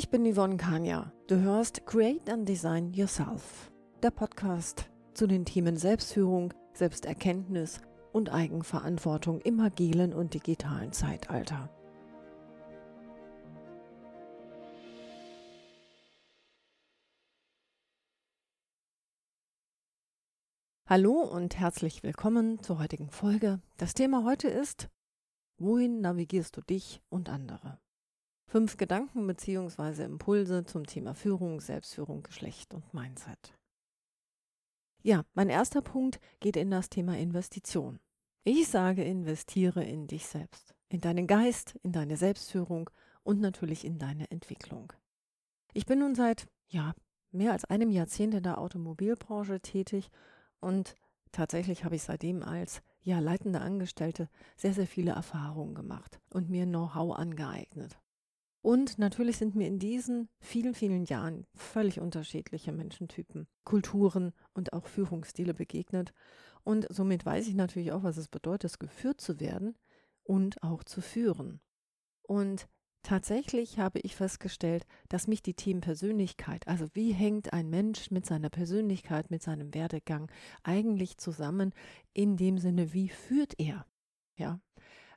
Ich bin Yvonne Kania. Du hörst Create and Design Yourself, der Podcast zu den Themen Selbstführung, Selbsterkenntnis und Eigenverantwortung im agilen und digitalen Zeitalter. Hallo und herzlich willkommen zur heutigen Folge. Das Thema heute ist, wohin navigierst du dich und andere? Fünf Gedanken bzw. Impulse zum Thema Führung, Selbstführung, Geschlecht und Mindset. Ja, mein erster Punkt geht in das Thema Investition. Ich sage, investiere in dich selbst, in deinen Geist, in deine Selbstführung und natürlich in deine Entwicklung. Ich bin nun seit, ja, mehr als einem Jahrzehnt in der Automobilbranche tätig und tatsächlich habe ich seitdem als ja, leitende Angestellte sehr, sehr viele Erfahrungen gemacht und mir Know-how angeeignet. Und natürlich sind mir in diesen vielen, vielen Jahren völlig unterschiedliche Menschentypen, Kulturen und auch Führungsstile begegnet. Und somit weiß ich natürlich auch, was es bedeutet, geführt zu werden und auch zu führen. Und tatsächlich habe ich festgestellt, dass mich die Themen Persönlichkeit, also wie hängt ein Mensch mit seiner Persönlichkeit, mit seinem Werdegang eigentlich zusammen, in dem Sinne, wie führt er? Ja.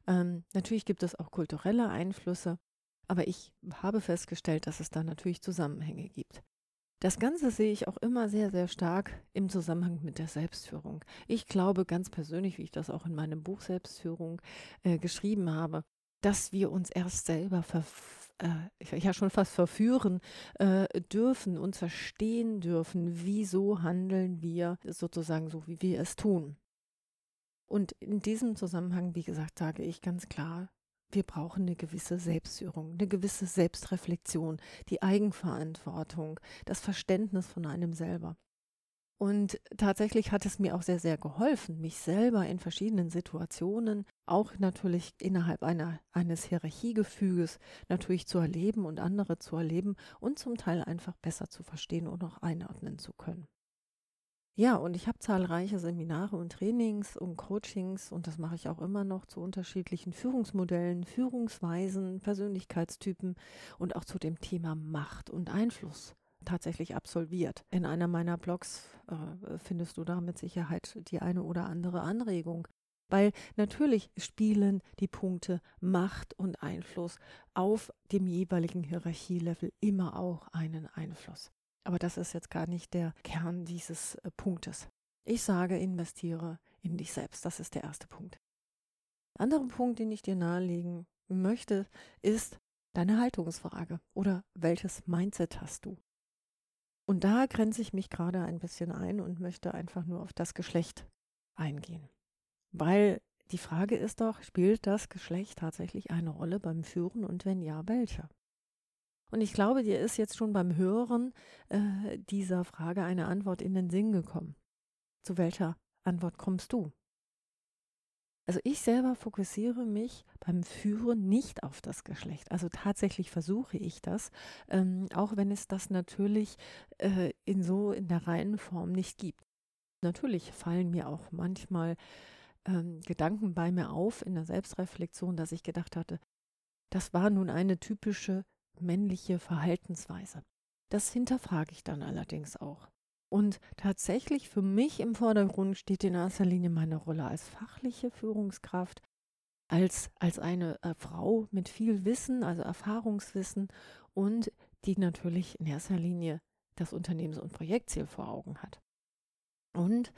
Ähm, natürlich gibt es auch kulturelle Einflüsse, aber ich habe festgestellt, dass es da natürlich Zusammenhänge gibt. Das Ganze sehe ich auch immer sehr, sehr stark im Zusammenhang mit der Selbstführung. Ich glaube ganz persönlich, wie ich das auch in meinem Buch Selbstführung äh, geschrieben habe, dass wir uns erst selber äh, ja schon fast verführen äh, dürfen und verstehen dürfen, wieso handeln wir sozusagen so, wie wir es tun. Und in diesem Zusammenhang, wie gesagt, sage ich ganz klar, wir brauchen eine gewisse Selbstführung, eine gewisse Selbstreflexion, die Eigenverantwortung, das Verständnis von einem selber. Und tatsächlich hat es mir auch sehr, sehr geholfen, mich selber in verschiedenen Situationen, auch natürlich innerhalb einer, eines Hierarchiegefüges, natürlich zu erleben und andere zu erleben und zum Teil einfach besser zu verstehen und auch einordnen zu können. Ja, und ich habe zahlreiche Seminare und Trainings und Coachings und das mache ich auch immer noch zu unterschiedlichen Führungsmodellen, Führungsweisen, Persönlichkeitstypen und auch zu dem Thema Macht und Einfluss tatsächlich absolviert. In einer meiner Blogs äh, findest du da mit Sicherheit die eine oder andere Anregung. Weil natürlich spielen die Punkte Macht und Einfluss auf dem jeweiligen Hierarchielevel immer auch einen Einfluss. Aber das ist jetzt gar nicht der Kern dieses äh, Punktes. Ich sage, investiere in dich selbst. Das ist der erste Punkt. Der andere Punkt, den ich dir nahelegen möchte, ist deine Haltungsfrage oder welches Mindset hast du? Und da grenze ich mich gerade ein bisschen ein und möchte einfach nur auf das Geschlecht eingehen. Weil die Frage ist doch, spielt das Geschlecht tatsächlich eine Rolle beim Führen und wenn ja, welche? Und ich glaube, dir ist jetzt schon beim Hören äh, dieser Frage eine Antwort in den Sinn gekommen. Zu welcher Antwort kommst du? Also ich selber fokussiere mich beim Führen nicht auf das Geschlecht. Also tatsächlich versuche ich das, ähm, auch wenn es das natürlich äh, in so in der reinen Form nicht gibt. Natürlich fallen mir auch manchmal ähm, Gedanken bei mir auf in der Selbstreflexion, dass ich gedacht hatte, das war nun eine typische männliche Verhaltensweise. Das hinterfrage ich dann allerdings auch. Und tatsächlich für mich im Vordergrund steht in erster Linie meine Rolle als fachliche Führungskraft, als, als eine äh, Frau mit viel Wissen, also Erfahrungswissen und die natürlich in erster Linie das Unternehmens- und Projektziel vor Augen hat. Und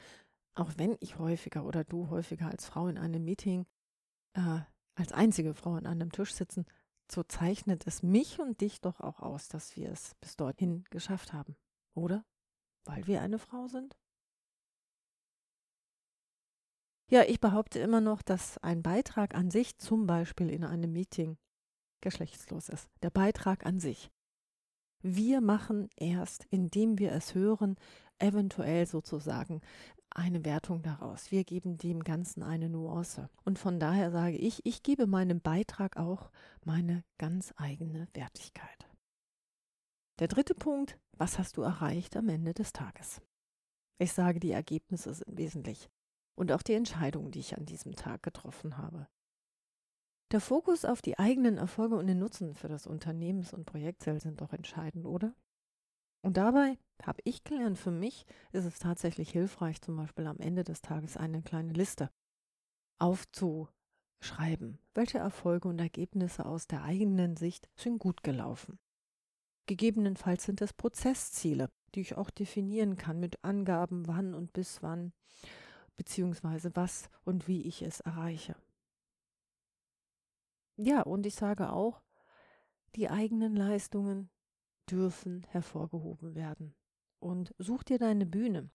auch wenn ich häufiger oder du häufiger als Frau in einem Meeting, äh, als einzige Frau an einem Tisch sitzen, so zeichnet es mich und dich doch auch aus, dass wir es bis dorthin geschafft haben, oder? Weil wir eine Frau sind? Ja, ich behaupte immer noch, dass ein Beitrag an sich, zum Beispiel in einem Meeting, geschlechtslos ist. Der Beitrag an sich. Wir machen erst, indem wir es hören, eventuell sozusagen eine Wertung daraus. Wir geben dem Ganzen eine Nuance. Und von daher sage ich, ich gebe meinem Beitrag auch meine ganz eigene Wertigkeit. Der dritte Punkt, was hast du erreicht am Ende des Tages? Ich sage, die Ergebnisse sind wesentlich und auch die Entscheidungen, die ich an diesem Tag getroffen habe. Der Fokus auf die eigenen Erfolge und den Nutzen für das Unternehmens- und Projektziel sind doch entscheidend, oder? Und dabei habe ich gelernt, für mich ist es tatsächlich hilfreich, zum Beispiel am Ende des Tages eine kleine Liste aufzuschreiben. Welche Erfolge und Ergebnisse aus der eigenen Sicht sind gut gelaufen? Gegebenenfalls sind es Prozessziele, die ich auch definieren kann mit Angaben, wann und bis wann, beziehungsweise was und wie ich es erreiche. Ja, und ich sage auch, die eigenen Leistungen dürfen hervorgehoben werden. Und such dir deine Bühne.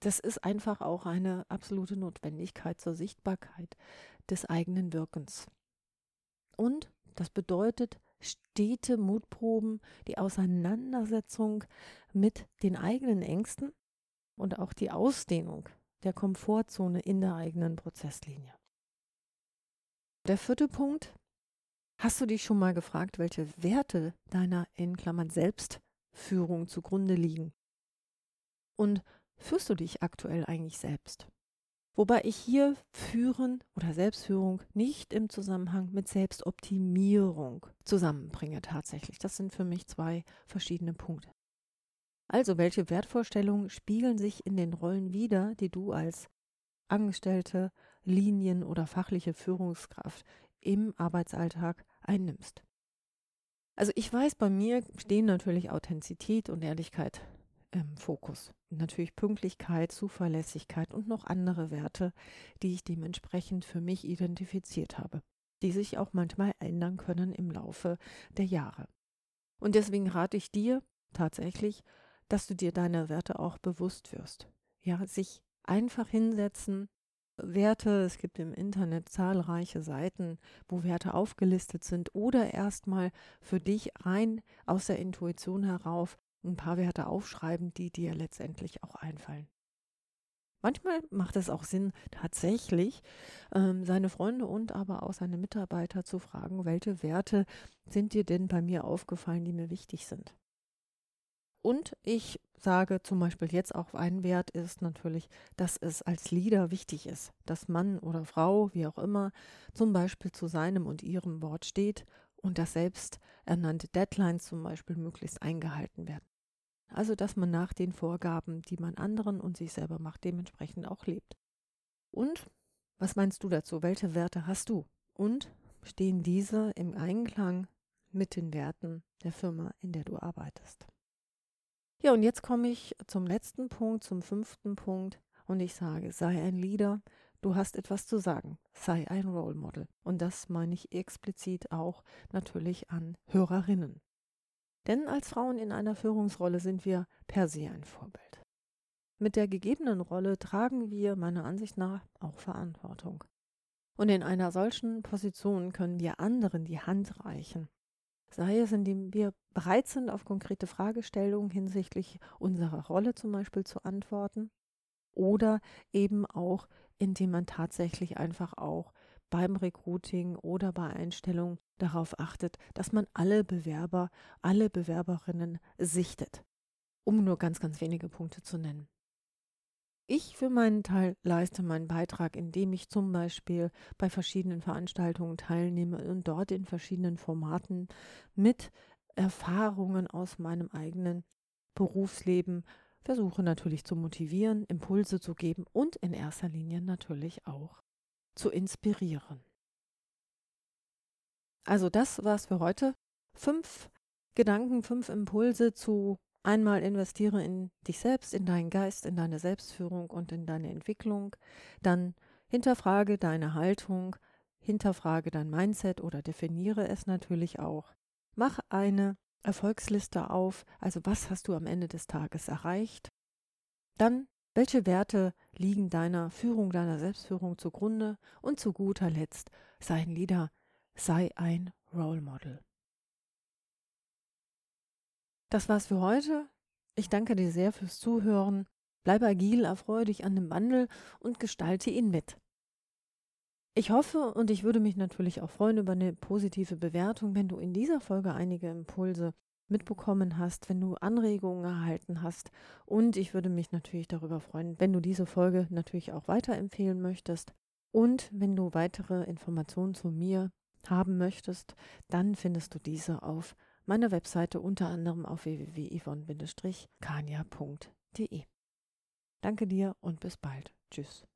Das ist einfach auch eine absolute Notwendigkeit zur Sichtbarkeit des eigenen Wirkens. Und das bedeutet stete Mutproben, die Auseinandersetzung mit den eigenen Ängsten und auch die Ausdehnung der Komfortzone in der eigenen Prozesslinie. Der vierte Punkt Hast du dich schon mal gefragt, welche Werte deiner in Klammern Selbstführung zugrunde liegen? Und führst du dich aktuell eigentlich selbst? Wobei ich hier Führen oder Selbstführung nicht im Zusammenhang mit Selbstoptimierung zusammenbringe tatsächlich. Das sind für mich zwei verschiedene Punkte. Also, welche Wertvorstellungen spiegeln sich in den Rollen wider, die du als Angestellte, Linien- oder fachliche Führungskraft im Arbeitsalltag einnimmst. Also ich weiß, bei mir stehen natürlich Authentizität und Ehrlichkeit im Fokus. Natürlich Pünktlichkeit, Zuverlässigkeit und noch andere Werte, die ich dementsprechend für mich identifiziert habe, die sich auch manchmal ändern können im Laufe der Jahre. Und deswegen rate ich dir tatsächlich, dass du dir deine Werte auch bewusst wirst. Ja, sich einfach hinsetzen, Werte, es gibt im Internet zahlreiche Seiten, wo Werte aufgelistet sind oder erstmal für dich rein aus der Intuition herauf ein paar Werte aufschreiben, die dir letztendlich auch einfallen. Manchmal macht es auch Sinn, tatsächlich ähm, seine Freunde und aber auch seine Mitarbeiter zu fragen, welche Werte sind dir denn bei mir aufgefallen, die mir wichtig sind. Und ich sage zum Beispiel jetzt auch ein Wert ist natürlich, dass es als Leader wichtig ist, dass Mann oder Frau, wie auch immer, zum Beispiel zu seinem und ihrem Wort steht und dass selbst ernannte Deadlines zum Beispiel möglichst eingehalten werden. Also dass man nach den Vorgaben, die man anderen und sich selber macht, dementsprechend auch lebt. Und was meinst du dazu? Welche Werte hast du? Und stehen diese im Einklang mit den Werten der Firma, in der du arbeitest? Ja, und jetzt komme ich zum letzten Punkt, zum fünften Punkt. Und ich sage, sei ein Leader, du hast etwas zu sagen, sei ein Role Model. Und das meine ich explizit auch natürlich an Hörerinnen. Denn als Frauen in einer Führungsrolle sind wir per se ein Vorbild. Mit der gegebenen Rolle tragen wir meiner Ansicht nach auch Verantwortung. Und in einer solchen Position können wir anderen die Hand reichen sei es, indem wir bereit sind, auf konkrete Fragestellungen hinsichtlich unserer Rolle zum Beispiel zu antworten, oder eben auch, indem man tatsächlich einfach auch beim Recruiting oder bei Einstellungen darauf achtet, dass man alle Bewerber, alle Bewerberinnen sichtet, um nur ganz, ganz wenige Punkte zu nennen. Ich für meinen Teil leiste meinen Beitrag, indem ich zum Beispiel bei verschiedenen Veranstaltungen teilnehme und dort in verschiedenen Formaten mit Erfahrungen aus meinem eigenen Berufsleben versuche natürlich zu motivieren, Impulse zu geben und in erster Linie natürlich auch zu inspirieren. Also das war's für heute. Fünf Gedanken, fünf Impulse zu Einmal investiere in dich selbst, in deinen Geist, in deine Selbstführung und in deine Entwicklung. Dann hinterfrage deine Haltung, hinterfrage dein Mindset oder definiere es natürlich auch. Mach eine Erfolgsliste auf, also was hast du am Ende des Tages erreicht. Dann, welche Werte liegen deiner Führung, deiner Selbstführung zugrunde. Und zu guter Letzt, sei ein Leader, sei ein Role Model. Das war's für heute. Ich danke dir sehr fürs Zuhören. Bleib agil, erfreue dich an dem Wandel und gestalte ihn mit. Ich hoffe und ich würde mich natürlich auch freuen über eine positive Bewertung, wenn du in dieser Folge einige Impulse mitbekommen hast, wenn du Anregungen erhalten hast. Und ich würde mich natürlich darüber freuen, wenn du diese Folge natürlich auch weiterempfehlen möchtest. Und wenn du weitere Informationen zu mir haben möchtest, dann findest du diese auf meiner Webseite unter anderem auf www.yvonne-kania.de. Danke dir und bis bald. Tschüss.